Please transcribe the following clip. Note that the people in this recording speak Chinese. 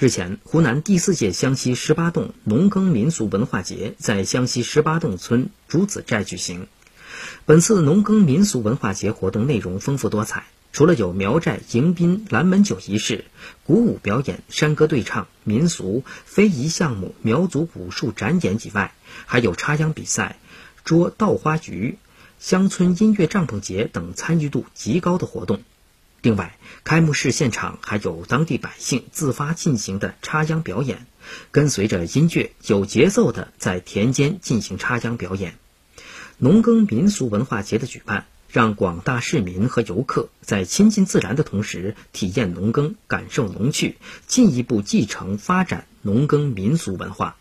日前，湖南第四届湘西十八洞农耕民俗文化节在湘西十八洞村竹子寨举行。本次农耕民俗文化节活动内容丰富多彩，除了有苗寨迎宾拦门酒仪式、鼓舞表演、山歌对唱、民俗、非遗项目、苗族武术展演以外，还有插秧比赛、捉稻花鱼、乡村音乐帐篷节等参与度极高的活动。另外，开幕式现场还有当地百姓自发进行的插秧表演，跟随着音乐有节奏的在田间进行插秧表演。农耕民俗文化节的举办，让广大市民和游客在亲近自然的同时，体验农耕，感受农趣，进一步继承发展农耕民俗文化。